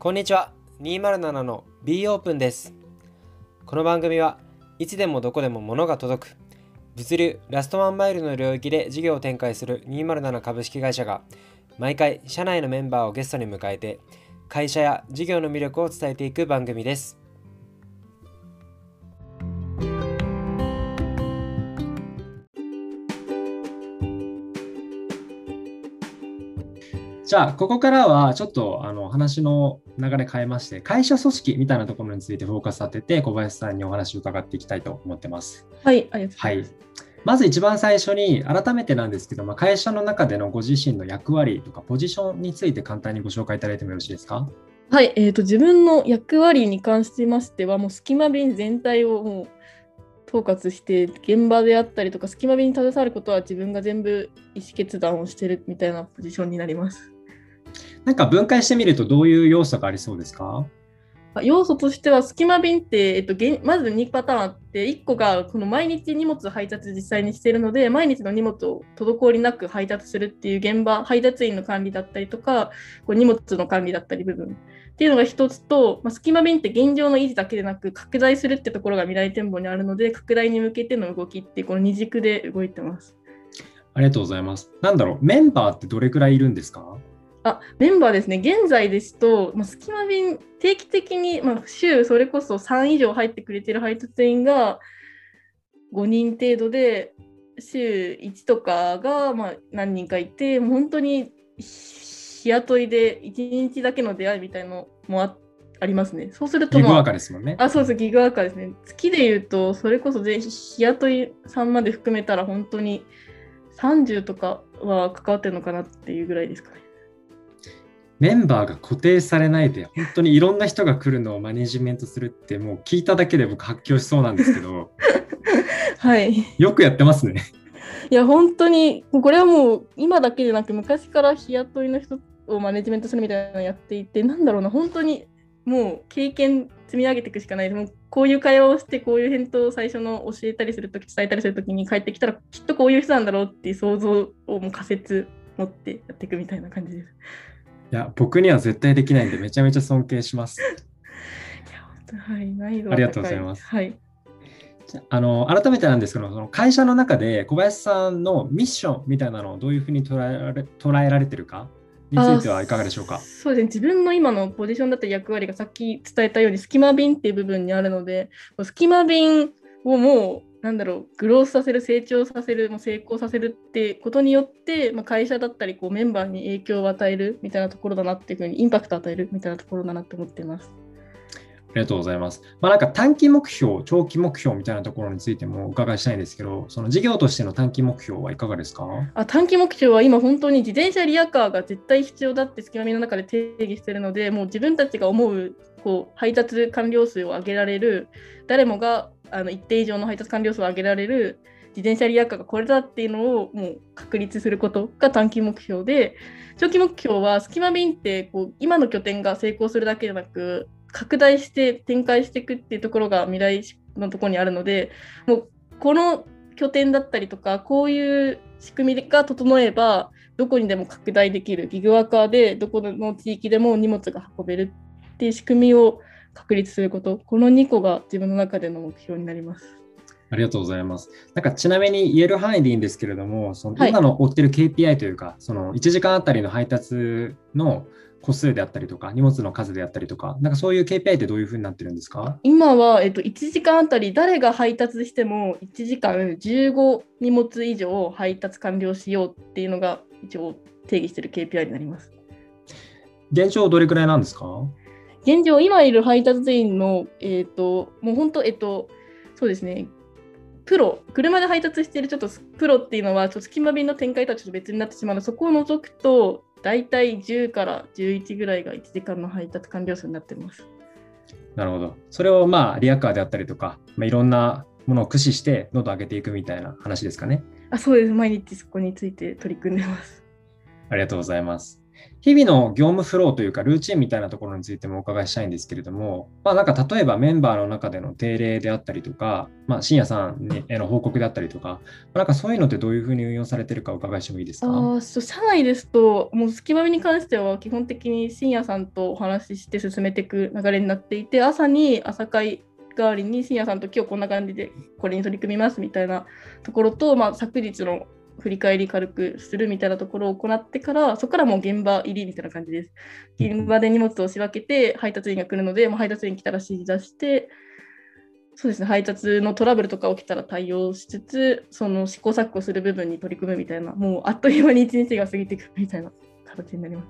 こんにちは。207の B オープンです。この番組はいつでもどこでも物が届く物流ラストワンマイルの領域で事業を展開する207株式会社が毎回社内のメンバーをゲストに迎えて会社や事業の魅力を伝えていく番組です。じゃあ、ここからはちょっとあの話の流れ変えまして、会社組織みたいなところについてフォーカス当てて、小林さんにお話を伺っていきたいと思ってます。はい、ありがとうございます。はいまず一番最初に改めてなんですけど、まあ、会社の中でのご自身の役割とかポジションについて簡単にご紹介いただいてもよろしいですか？はい、えーと、自分の役割に関しましてはもう隙間便全体をもう統括して現場であったりとか隙間便に携わることは自分が全部意思決断をしてるみたいなポジションになります。なんか分解してみるとどういう要素がありそうですか？要素としては隙間便って、えっと、まず2パターンあって1個がこの毎日荷物配達実際にしているので毎日の荷物を滞りなく配達するっていう現場配達員の管理だったりとかこう荷物の管理だったり部分っていうのが一つと、まあ、隙間便って現状の維持だけでなく拡大するってところが未来展望にあるので拡大に向けての動きってこの二軸で動いてます。ありがとうございます。なんだろうメンバーってどれくらいいるんですか？あメンバーですね、現在ですと、まあ、隙間便、定期的に、まあ、週それこそ3以上入ってくれてる配達員が5人程度で、週1とかがまあ何人かいて、もう本当に日雇いで1日だけの出会いみたいのもあありますね。そうすると、まあ、ギグワーカーですもんね。あ、そうです、ギグワーカーですね。月で言うと、それこそ日雇いさんまで含めたら、本当に30とかは関わってるのかなっていうぐらいですかね。メンバーが固定されないで、本当にいろんな人が来るのをマネジメントするって、もう聞いただけで僕発狂しそうなんですけど、はい。よくやってますね。いや、本当に、これはもう今だけでなく、昔から日雇いの人をマネジメントするみたいなのをやっていて、なんだろうな、本当にもう経験積み上げていくしかないもうこういう会話をして、こういう返答を最初の教えたりするとき、伝えたりするときに帰ってきたら、きっとこういう人なんだろうっていう想像をもう仮説持ってやっていくみたいな感じです。いや、僕には絶対できないんで、めちゃめちゃ尊敬します。はい、難易度ありがとうございます。はい。あの改めてなんですけど、その会社の中で小林さんのミッションみたいなのをどういうふうに捉えられ捉えられてるかについてはいかがでしょうか？そうですね、自分の今のポジションだった役割がさっき伝えたように、隙間便っていう部分にあるので、隙間便をもうなんだろう、グロースさせる、成長させる、もう成功させるってことによって、まあ、会社だったりこうメンバーに影響を与えるみたいなところだなっていうふうに、インパクトを与えるみたいなところだなって思っています。ありがとうございます。まあ、なんか短期目標、長期目標みたいなところについてもお伺いしたいんですけど、その事業としての短期目標はいかがですか？あ短期目標は今本当に自転車リアカーが絶対必要だって隙間見の中で定義してるので、もう自分たちが思うこう配達完了数を上げられる、誰もがあの一定以上の配達完了数を上げられる自転車リアカーがこれだっていうのをもう確立することが短期目標で長期目標は隙間便ってこう今の拠点が成功するだけじゃなく拡大して展開していくっていうところが未来のところにあるのでもうこの拠点だったりとかこういう仕組みが整えばどこにでも拡大できるギグワーカーでどこの地域でも荷物が運べるっていう仕組みを確立すること、この2個が自分の中での目標になります。ありがとうございます。なんかちなみに言える範囲でいいんですけれども、その今の追ってる KPI というか、はい、その1時間あたりの配達の個数であったりとか、荷物の数であったりとか、なんかそういう KPI ってどういうふうになってるんですか？今は、えっと、1時間あたり誰が配達しても1時間15荷物以上配達完了しようっていうのが一応定義している KPI になります。現状どれくらいなんですか？現状、今いる配達員の、えっ、ー、と、もう本当、えっ、と、そうですね、プロ、車で配達しているちょっとプロっていうのは、ちょっと隙間便の展開とはちょっと別になってしまうので、そこを除くと、大体10から11ぐらいが1時間の配達完了数になってます。なるほど。それをまあ、リアカーであったりとか、まあ、いろんなものを駆使して、どんどん上げていくみたいな話ですかね。あそうです。毎日そこについて取り組んでます。ありがとうございます。日々の業務フローというか、ルーチンみたいなところについてもお伺いしたいんですけれども、まあ、なんか例えばメンバーの中での定例であったりとか、まあ、深夜さんへの報告であったりとか、なんかそういうのってどういうふうに運用されてるかお伺いしてもいいですか？あそう社内ですと、もう隙間目に関しては基本的に深夜さんとお話しして進めていく流れになっていて、朝に朝会代わりに深夜さんと今日こんな感じでこれに取り組みますみたいなところと、まあ、昨日の振り返り軽くするみたいなところを行ってから、そこからもう現場入りみたいな感じです。現場で荷物を仕分けて、配達員が来るので、もう配達員来たら指示出して、そうですね、配達のトラブルとか起きたら対応しつつ、その試行錯誤する部分に取り組むみたいな、もうあっという間に一日が過ぎていくみたいな形になります。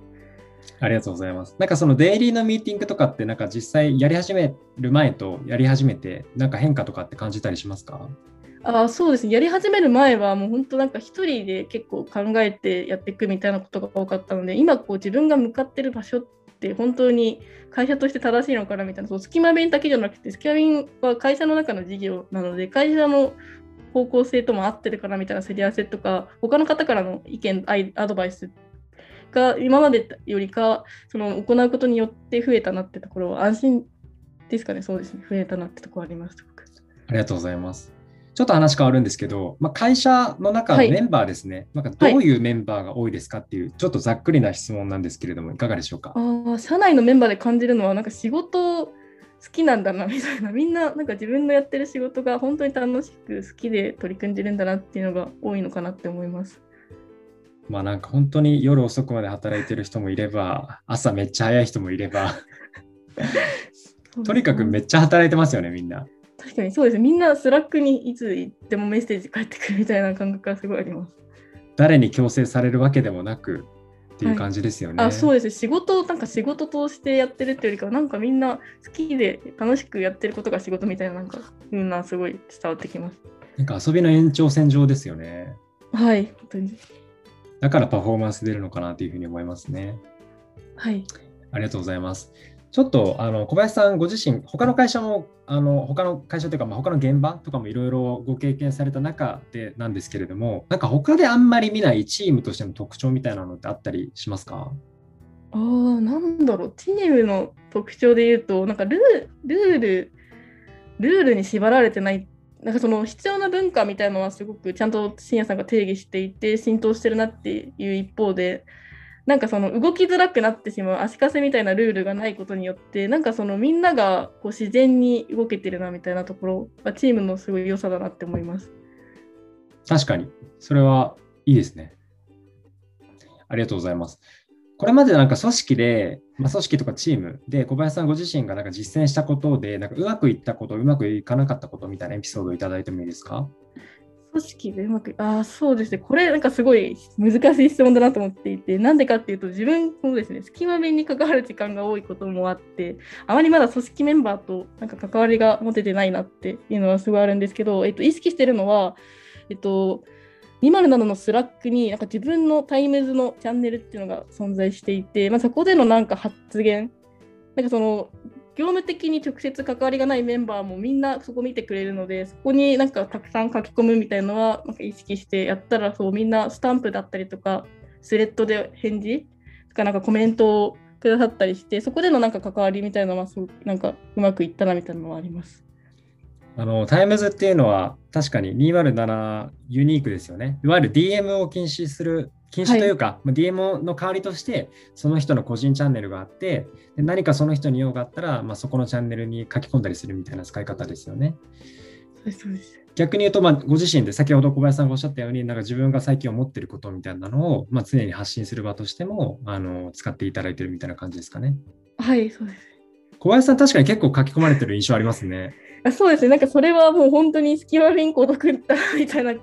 ありがとうございます。なんかそのデイリーのミーティングとかって、なんか実際やり始める前とやり始めて、なんか変化とかって感じたりしますか？あそうです。ねやり始める前はもう本当なんか一人で結構考えてやっていくみたいなことが多かったので今こう自分が向かってる場所って本当に会社として正しいのかなみたいなそう隙間弁だけじゃなくて隙間弁は会社の中の事業なので会社の方向性とも合ってるかなみたいなすり合わせとか他の方からの意見アドバイスが今までよりかその行うことによって増えたなってところは安心ですかね。そうですね。増えたなってところありますありがとうございます。ちょっと話変わるんですけど、まあ、会社の中のメンバーですね、はい、なんかどういうメンバーが多いですかっていう、ちょっとざっくりな質問なんですけれども、いかがでしょうか？あ社内のメンバーで感じるのは、なんか仕事好きなんだなみたいな、みんななんか自分のやってる仕事が本当に楽しく好きで取り組んでるんだなっていうのが多いのかなって思います。まあなんか本当に夜遅くまで働いてる人もいれば、朝めっちゃ早い人もいれば、とにかくめっちゃ働いてますよね、みんな。確かにそうですみんな Slack にいつ行ってもメッセージ返ってくるみたいな感覚がすごいあります。誰に強制されるわけでもなくっていう感じですよね。はい、あそうです仕事なんか仕事としてやってるっていうよりかはなんかみんな好きで楽しくやってることが仕事みたいななんかみんなすごい伝わってきます。なんか遊びの延長線上ですよね。はい本当に。だからパフォーマンス出るのかなというふうに思いますね。はい。ありがとうございます。ちょっとあの小林さんご自身、他の会社も、あの他の会社というか、まあ、他の現場とかもいろいろご経験された中でなんですけれども、なんか他であんまり見ないチームとしての特徴みたいなのってあったりしますか？あなんだろう、チームの特徴で言うと、なんかルルール、ルールに縛られてない、なんかその必要な文化みたいなのはすごくちゃんと深夜さんが定義していて、浸透してるなっていう一方で、なんかその動きづらくなってしまう足かせみたいなルールがないことによってなんかそのみんながこう自然に動けてるなみたいなところがチームのすごい良さだなって思います。確かに。それはいいですね。ありがとうございます。これまでなんか組織で、まあ、組織とかチームで小林さんご自身がなんか実践したことでなんかうまくいったことうまくいかなかったことみたいなエピソードをいただいてもいいですか？組織でうまく、あ、そうですね。これ、なんかすごい難しい質問だなと思っていて、なんでかっていうと、自分もですね、スキマ便に関わる時間が多いこともあって、あまりまだ組織メンバーとなんか関わりが持ててないなっていうのはすごいあるんですけど、えっと、意識してるのは、えっと、207の Slack になんか自分のタイムズのチャンネルっていうのが存在していて、まあ、そこでのなんか発言、なんかその業務的に直接関わりがないメンバーもみんなそこ見てくれるのでそこになんかたくさん書き込むみたいのはなんか意識してやったらそうみんなスタンプだったりとかスレッドで返事とかなんかコメントをくださったりしてそこでのなんか関わりみたいなのはすなんかうまくいったなみたいなのはあります。あのタイムズっていうのは確かに207ユニークですよね。いわゆる DM を禁止する禁止というか、はい、DM の代わりとしてその人の個人チャンネルがあってで何かその人に用があったら、まあ、そこのチャンネルに書き込んだりするみたいな使い方ですよね。逆に言うと、まあ、ご自身で先ほど小林さんがおっしゃったようになんか自分が最近思っていることみたいなのを、まあ、常に発信する場としてもあの使っていただいているみたいな感じですかね。はいそうです小林さん確かに結構書き込まれてる印象ありますね。あそうですねなんかそれはもう本当に隙間ンコ得ったみたいな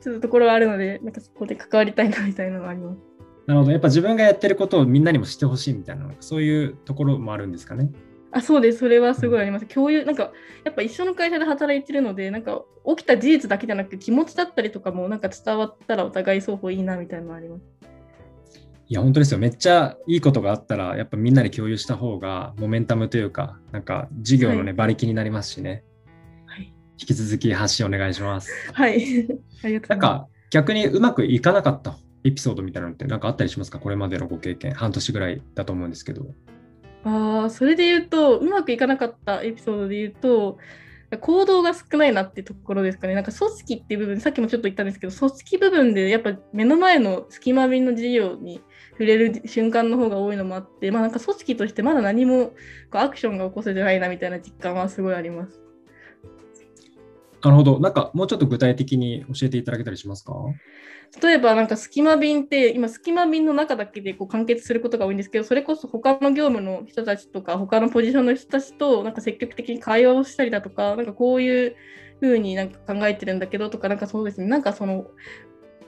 ちょっとところがあるので、なんかそこで関わりたいなみたいなのがあります。なるほど、やっぱ自分がやってることをみんなにも知ってほしいみたいな、そういうところもあるんですかね。あそうです、それはすごいあります。共有、なんか、やっぱ一緒の会社で働いてるので、なんか、起きた事実だけじゃなくて、気持ちだったりとかも、なんか伝わったらお互い双方いいなみたいなのあります。いや、本当ですよ。めっちゃいいことがあったら、やっぱみんなで共有した方が、モメンタムというか、なんか、事業のね、はい、馬力になりますしね。引き続き発信お願いします。はい。ありがとうなんか逆にうまくいかなかったエピソードみたいなのって何かあったりしますか？これまでのご経験、半年ぐらいだと思うんですけど。ああ、それで言うと、うまくいかなかったエピソードで言うと、行動が少ないなってところですかね。なんか組織っていう部分、さっきもちょっと言ったんですけど、組織部分でやっぱ目の前の隙間便の事業に触れる瞬間の方が多いのもあって、まあなんか組織としてまだ何もこうアクションが起こせてないなみたいな実感はすごいあります。なるほど。なんかもうちょっと具体的に教えていただけたりしますか？例えばなんか隙間便って今隙間便の中だけでこう完結することが多いんですけどそれこそ他の業務の人たちとか他のポジションの人たちとなんか積極的に会話をしたりだとかなんかこういうふうになんか考えてるんだけどとかなんかそうですねなんかその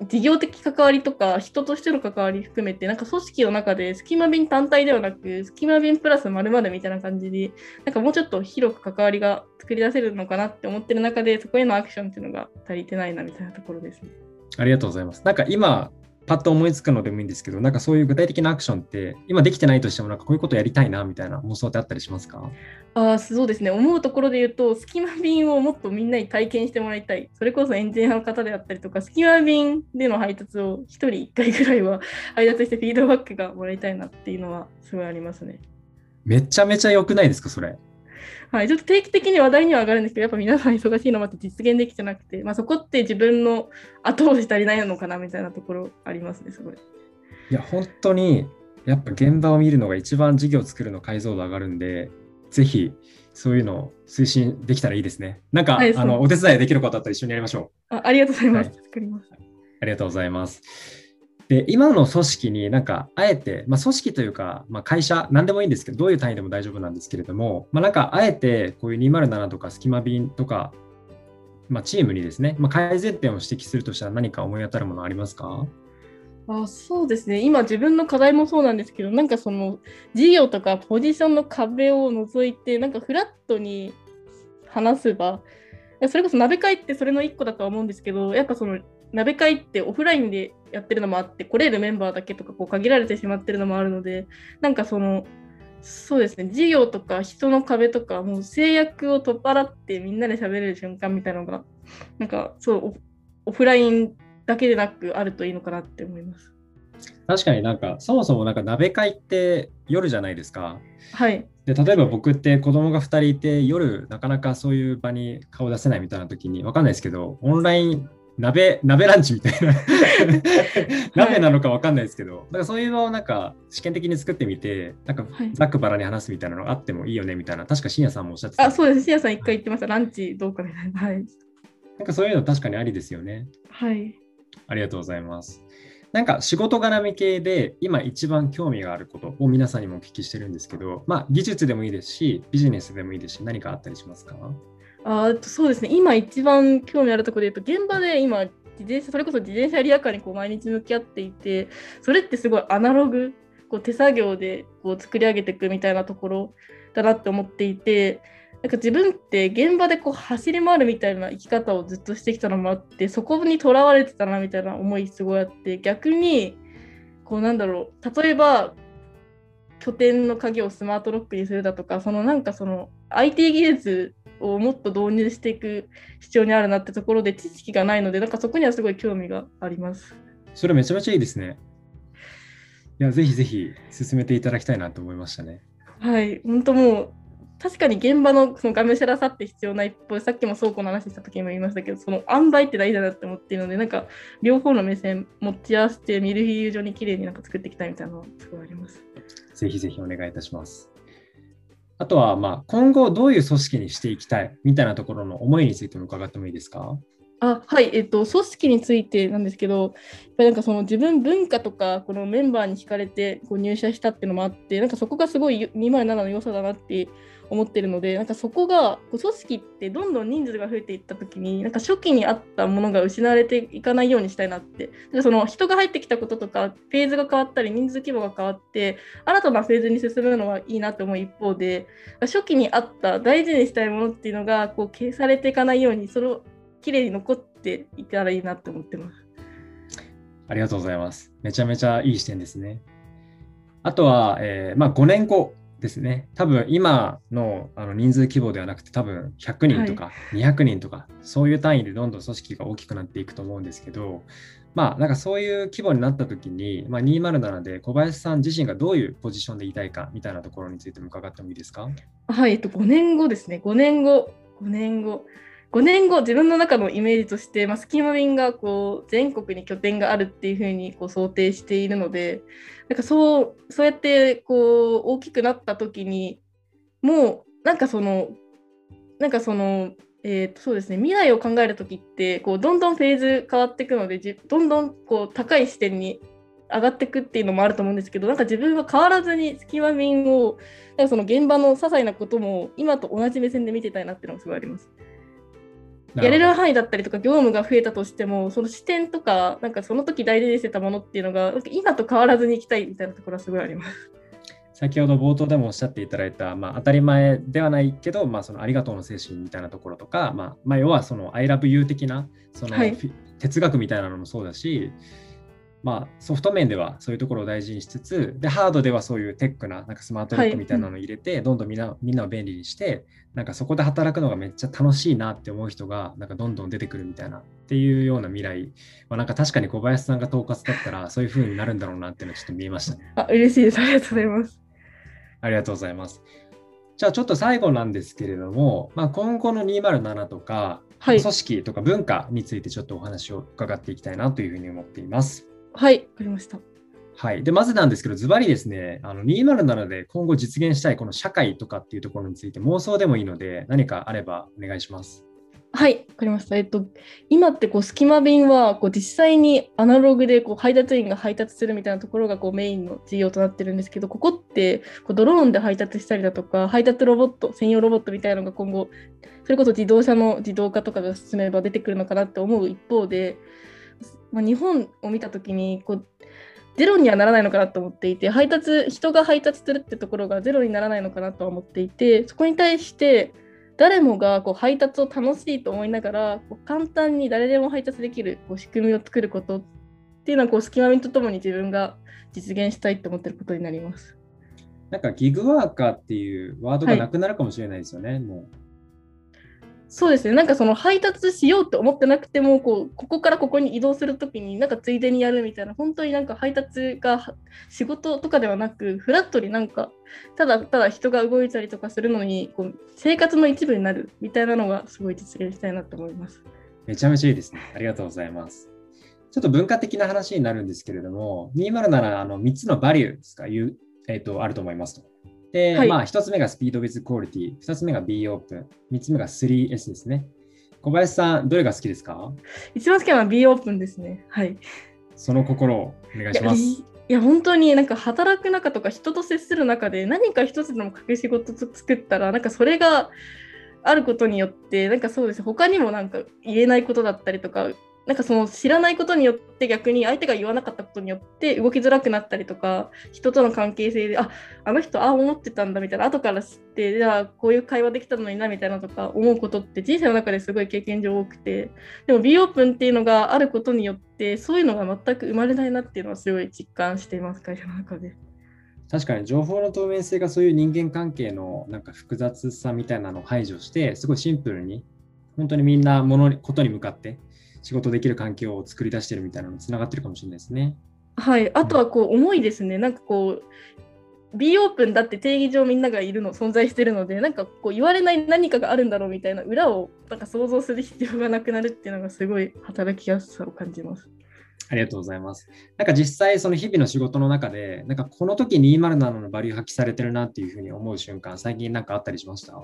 事業的関わりとか人としての関わり含めてなんか組織の中で隙間便単体ではなく隙間便プラスまるみたいな感じでなんかもうちょっと広く関わりが作り出せるのかなって思ってる中でそこへのアクションっていうのが足りてないなみたいなところですね。ありがとうございます。なんか今、パッと思いつくのでもいいんですけど、なんかそういう具体的なアクションって、今できてないとしても、なんかこういうことやりたいなみたいな妄想ってあったりしますか？あそうですね、思うところで言うと、隙間便をもっとみんなに体験してもらいたい。それこそエンジニアの方であったりとか、隙間便での配達を1人1回ぐらいは 配達してフィードバックがもらいたいなっていうのはすごいありますね。めちゃめちゃ良くないですか、それ？はい、ちょっと定期的に話題には上がるんですけど、やっぱ皆さん忙しいのもあって実現できてなくて、まあ、そこって自分の後押し足りないのかなみたいなところありますね、すごい。いや、本当に、やっぱ現場を見るのが一番事業を作るの解像度上がるんで、ぜひそういうのを推進できたらいいですね。なんか、はい、あのお手伝いできる方と一緒にやりましょう。あありがとうございます。はい、作ります。ありがとうございます。で、今の組織になんか、あえて、まあ、組織というか、まあ、会社、なんでもいいんですけど、どういう単位でも大丈夫なんですけれども、まあ、なんか、あえて、こういう207とか、隙間便とか、まあ、チームにですね、まあ、改善点を指摘するとしたら何か思い当たるものありますか？あそうですね。今自分の課題もそうなんですけどなんかその事業とかポジションの壁を除いてなんかフラットに話せばそれこそ鍋会ってそれの1個だとは思うんですけどやっぱその鍋会ってオフラインでやってるのもあって来れるメンバーだけとかこう限られてしまってるのもあるのでなんかそのそうですね事業とか人の壁とかもう制約を取っ払ってみんなで喋れる瞬間みたいなのがなんかそうオフラインだけでなくあるといいのかなって思います。確かになんかそもそもなんか鍋会って夜じゃないですか。はい。で例えば僕って子供が2人いて夜なかなかそういう場に顔出せないみたいな時に分かんないですけどオンライン鍋、鍋ランチみたいな 鍋なのか分かんないですけど、はい、かそういうのをなんか試験的に作ってみて、なんかざっくばらに話すみたいなのがあってもいいよねみたいな、確か深夜さんもおっしゃってた。あ、そうです。深夜さん一回言ってました。ランチどうかみたいな。はい。なんかそういうの確かにありですよね。はい。ありがとうございます。なんか仕事絡み系で今一番興味があることを皆さんにもお聞きしてるんですけど、まあ技術でもいいですし、ビジネスでもいいですし、何かあったりしますか？あそうですね、今一番興味あるところで言うと、現場で今、自転車それこそ自転車リアカーにこう毎日向き合っていて、それってすごいアナログ、こう手作業でこう作り上げていくみたいなところだなって思っていて、なんか自分って現場でこう走り回るみたいな生き方をずっとしてきたのもあって、そこにとらわれてたなみたいな思いすごいあって、逆に、こうなんだろう、例えば拠点の鍵をスマートロックにするだとか、そのなんかその IT 技術をもっと導入していく必要にあるなってところで知識がないので、なんかそこにはすごい興味があります。それめちゃめちゃいいですね。いや、ぜひぜひ進めていただきたいなと思いましたね。はい、本当もう確かに現場のそのがむしゃらさって必要な一方さっきも倉庫の話した時も言いましたけどその塩梅って大事だなって思っているのでなんか両方の目線持ち合わせてミルフィーユ状に綺麗になんか作っていきたいみたいなのはすごいあります。ぜひぜひお願いいたします。あとは、まあ、今後どういう組織にしていきたいみたいなところの思いについても伺ってもいいですか？あはい、えっと、組織についてなんですけど、やっぱりなんかその自分文化とか、このメンバーに惹かれてこう入社したっていうのもあって、なんかそこがすごい207の良さだなって思ってるので、なんかそこが、組織ってどんどん人数が増えていったときに、なんか初期にあったものが失われていかないようにしたいなって、かその人が入ってきたこととか、フェーズが変わったり、人数規模が変わって、新たなフェーズに進むのはいいなと思う一方で、初期にあった大事にしたいものっていうのが、こう消されていかないように、それをきれいに残っていたらいいなと思ってます。ありがとうございます。めちゃめちゃいい視点ですね。あとは、えーまあ、5年後ですね。多分今のあの人数規模ではなくて多分100人とか200人とか、はい、そういう単位でどんどん組織が大きくなっていくと思うんですけど、まあ、なんかそういう規模になった時に、まあ、207で小林さん自身がどういうポジションでいたいかみたいなところについても伺ってもいいですか？はい、えっと、5年後ですね、5年後、5年後。5年後、自分の中のイメージとして、まあ、スキマ便がこう全国に拠点があるっていうふうにこう想定しているので、なんかそうそうやってこう大きくなった時にもうなんかそのなんかそのえー、とそうですね未来を考える時ってこうどんどんフェーズ変わっていくのでどんどんこう高い視点に上がっていくっていうのもあると思うんですけどなんか自分は変わらずに隙間便をなんかその現場の些細なことも今と同じ目線で見てたいなっていうのがすごいあります。やれる範囲だったりとか業務が増えたとしてもその視点とかなんかその時大事にしてたものっていうのが今と変わらずにいきたいみたいなところはすごいあります。先ほど冒頭でもおっしゃっていただいた、まあ、当たり前ではないけど、まあ、そのありがとうの精神みたいなところとか、まあまあ、要はその I love you 的なその、はい、哲学みたいなのもそうだし、まあ、ソフト面ではそういうところを大事にしつつでハードではそういうテックななんかスマートロックみたいなのを入れて、はい、どんどんみんなみんなを便利にしてなんかそこで働くのがめっちゃ楽しいなって思う人がなんかどんどん出てくるみたいなっていうような未来はなんか確かに小林さんが統括だったらそういう風になるんだろうなっていうのはちょっと見えましたね。あ嬉しいですありがとうございます。ありがとうございます。じゃあちょっと最後なんですけれども、まあ、今後の207とか、はい、組織とか文化についてちょっとお話を伺っていきたいなというふうに思っています。はい、わかりました。はい。で、まずなんですけど、ズバリですね、あの207で今後実現したいこの社会とかっていうところについて妄想でもいいので、何かあればお願いします。はい、わかりました。えっと、今ってこう隙間便はこう実際にアナログでこう配達員が配達するみたいなところがこうメインの事業となってるんですけど、ここってこうドローンで配達したりだとか、配達ロボット、専用ロボットみたいなのが今後、それこそ自動車の自動化とかが進めば出てくるのかなって思う一方で、まあ、日本を見たときにこう、ゼロにはならないのかなと思っていて、配達、人が配達するってところがゼロにならないのかなとは思っていて、そこに対して、誰もがこう配達を楽しいと思いながらこう簡単に誰でも配達できるこう仕組みを作ることっていうのはこう隙間見とともに自分が実現したいと思ってることになります。なんかギグワーカーっていうワードがなくなるかもしれないですよね、はい、もう。そうですね、なんかその配達しようと思ってなくても、こうここからここに移動するときに、なんかついでにやるみたいな、本当になんか配達が仕事とかではなく、フラットになんか、ただただ人が動いたりとかするのに、こう生活の一部になるみたいなのが、すごい実現したいなと思います。めちゃめちゃいいですね。ありがとうございます。ちょっと文化的な話になるんですけれども、207あの3つのバリューですか、えーとあると思いますと。で、はい、まあ、1つ目がスピード with quality、2つ目が B オープン、3つ目が 3S ですね。小林さん、どれが好きですか？一番好きなのは B オープンですね。はい。その心をお願いします。いや本当になんか働く中とか人と接する中で何か一つでも掛け仕事作ったらなんかそれがあることによってなんかそうです他にもなんか言えないことだったりとかなんかその知らないことによって逆に相手が言わなかったことによって動きづらくなったりとか人との関係性でああの人ああ思ってたんだみたいな後から知ってじゃあこういう会話できたのになみたいなとか思うことって人生の中ですごい経験上多くてでも B オープンっていうのがあることによってそういうのが全く生まれないなっていうのはすごい実感しています会社の中で。確かに情報の透明性がそういう人間関係のなんか複雑さみたいなのを排除してすごいシンプルに本当にみんなものことに向かって仕事できる環境を作り出してるみたいなのにつながってるかもしれないですね。はい、あとはこう思いですね、なんかこう B オープンだって定義上みんながいるの存在してるのでなんかこう言われない何かがあるんだろうみたいな裏をなんか想像する必要がなくなるっていうのがすごい働きやすさを感じます。ありがとうございます。なんか実際その日々の仕事の中でなんかこの時207のバリュー発揮されてるなっていうふうに思う瞬間最近なんかあったりしました？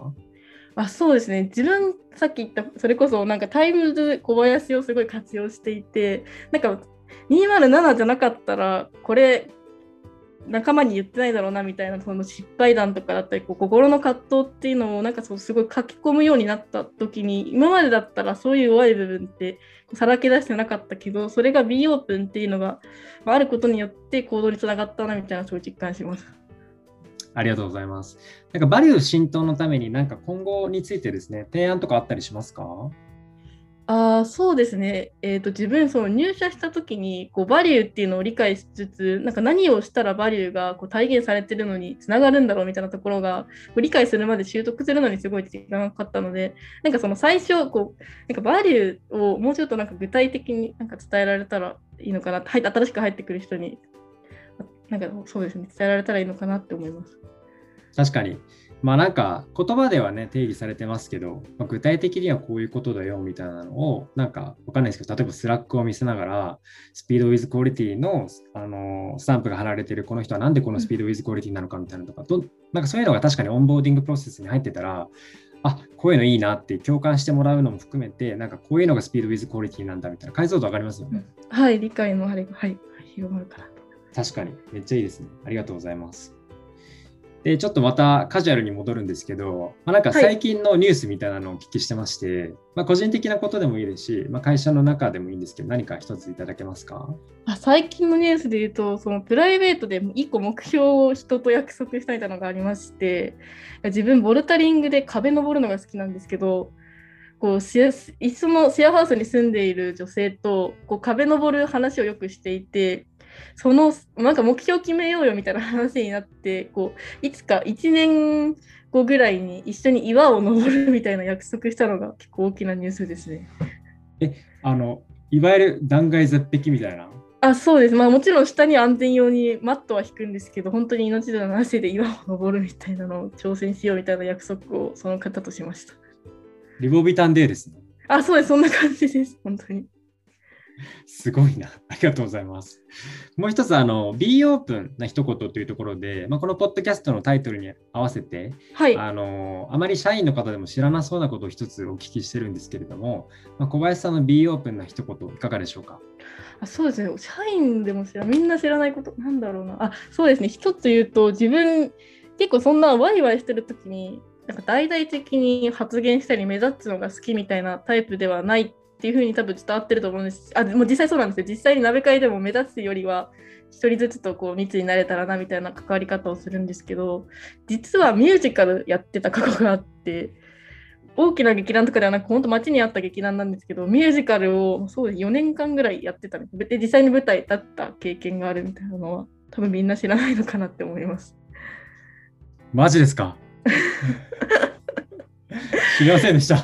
あそうですね自分さっき言ったそれこそなんかタイムズ小林をすごい活用していてなんか207じゃなかったらこれ仲間に言ってないだろうなみたいなその失敗談とかだったりこう心の葛藤っていうのをなんかそうすごい書き込むようになった時に今までだったらそういう弱い部分ってさらけ出してなかったけどそれが B オープンっていうのがあることによって行動につながったなみたいなそういう実感します。ありがとうございます。なんかバリュー浸透のためになんか今後についてですね、提案とかあったりしますか？あそうですね、えーと、自分その入社した時にこうバリューっていうのを理解しつつなんか何をしたらバリューがこう体現されてるのにつながるんだろうみたいなところがこう理解するまで習得するのにすごい時間がかかったのでなんかその最初こうなんかバリューをもうちょっとなんか具体的になんか伝えられたらいいのかなはい新しく入ってくる人になんかそうですね伝えられたらいいのかなって思います。確かにまあなんか言葉ではね定義されてますけど、まあ、具体的にはこういうことだよみたいなのをなんかわかんないですけど例えば Slack を見せながらSpeed with Quality のあのスタンプが貼られてるこの人はなんでこの Speed with Quality なのかみたいなのとかどなんかそういうのが確かにオンボーディングプロセスに入ってたらあこういうのいいなって共感してもらうのも含めてなんかこういうのが Speed with Quality なんだみたいな解像度上がりますよね。はい理解のあれがはい広まるから確かにめっちゃいいですね。ありがとうございます。で、ちょっとまたカジュアルに戻るんですけど、まあ、なんか最近のニュースみたいなのをお聞きしてまして、はい、まあ、個人的なことでもいいですし、まあ、会社の中でもいいんですけど、何か一ついただけますか？あ最近のニュースで言うと、そのプライベートで1個目標を人と約束したいなのがありまして、自分、ボルタリングで壁登るのが好きなんですけど、こうシェ一緒のシェアハウスに住んでいる女性とこう壁登る話をよくしていてそのなんか目標決めようよみたいな話になってこういつか1年後ぐらいに一緒に岩を登るみたいな約束したのが結構大きなニュースですね。えあのいわゆる断崖絶壁みたいな？あそうです、まあ、もちろん下に安全用にマットは引くんですけど本当に命のなしで岩を登るみたいなのを挑戦しようみたいな約束をその方としました。リボビタンデーですね。あそうですそんな感じです本当に。すごいな。ありがとうございます。もう一つ、あの、B オープンな一言というところで、まあ、このポッドキャストのタイトルに合わせて、はい、あの、あまり社員の方でも知らなそうなことを一つお聞きしてるんですけれども、まあ、小林さんの B オープンな一言、いかがでしょうか？あそうですね。社員でも知らみんな知らないこと、なんだろうな。あ、そうですね。一つ言うと、自分、結構そんなワイワイしてる時に、なんか大々的に発言したり目立つのが好きみたいなタイプではないっていうふうに多分伝わってると思うんです。あ、もう実際そうなんですよ。実際に鍋会でも目立つよりは、一人ずつとこう密になれたらなみたいな関わり方をするんですけど、実はミュージカルやってた過去があって、大きな劇団とかではなく、本当街にあった劇団なんですけど、ミュージカルをそう4年間ぐらいやってたで、実際に舞台立った経験があるみたいなのは、多分みんな知らないのかなって思います。マジですか？知りませんでした。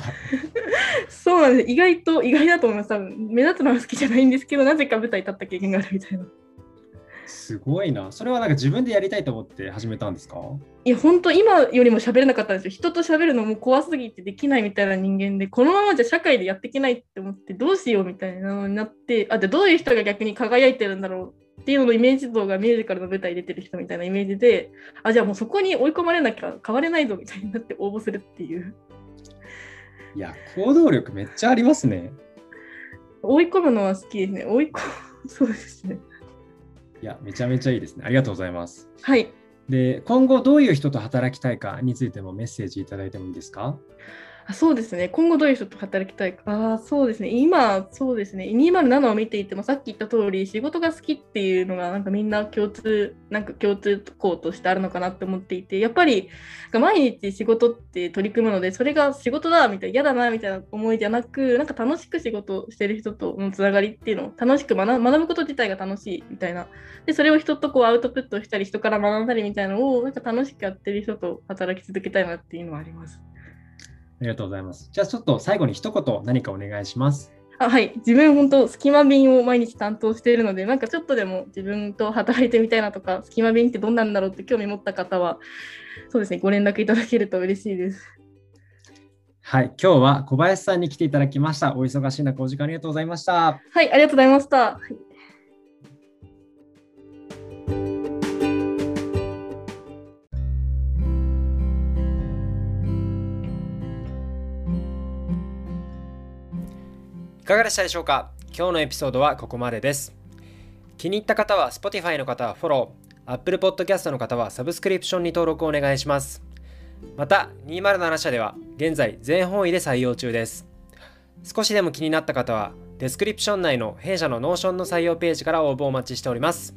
そうなんです。意外と、意外だと思います。多分目立つのは好きじゃないんですけど、なぜか舞台立った経験があるみたいな。すごいな。それはなんか自分でやりたいと思って始めたんですか？いや、本当今よりも喋れなかったんですよ。人と喋るのも怖すぎてできないみたいな人間で、このままじゃ社会でやっていけないって思って、どうしようみたいなのになって、あ、じゃどういう人が逆に輝いてるんだろうっていうののイメージ像がミュージカルの舞台に出てる人みたいなイメージで、あ、じゃあもうそこに追い込まれなきゃ変われないぞみたいになって応募するっていう。いや、行動力めっちゃありますね。追い込むのは好きですね。追い込む、そうですね。いや、めちゃめちゃいいですね。ありがとうございます。はい。で、今後どういう人と働きたいかについてもメッセージいただいてもいいですか？あそうですね、今後どういう人と働きたいか、あそうですね、今、そうですね、207を見ていても、さっき言った通り、仕事が好きっていうのが、なんかみんな共通、なんか共通項としてあるのかなって思っていて、やっぱり、毎日仕事って取り組むので、それが仕事だみたいな、嫌だなみたいな思いじゃなく、なんか楽しく仕事してる人とのつながりっていうのを、楽しく学学ぶこと自体が楽しいみたいな、でそれを人とこうアウトプットしたり、人から学んだりみたいなのを、なんか楽しくやってる人と働き続けたいなっていうのはあります。ありがとうございます。じゃあちょっと最後に一言何かお願いします。あはい、自分本当、隙間便を毎日担当しているので、なんかちょっとでも自分と働いてみたいなとか、隙間便ってどんなんだろうって興味持った方は、そうですね、ご連絡いただけると嬉しいです。はい、今日は小林さんに来ていただきました。お忙しい中、お時間ありがとうございました。はい、ありがとうございました。かがでしたでしょうか？今日のエピソードはここまでです。気に入った方は Spotify の方はフォロー、Apple Podcast の方はサブスクリプションに登録お願いします。また、207社では現在全方位で採用中です。少しでも気になった方は、 description 内の弊社の Notion の採用ページから応募お待ちしております。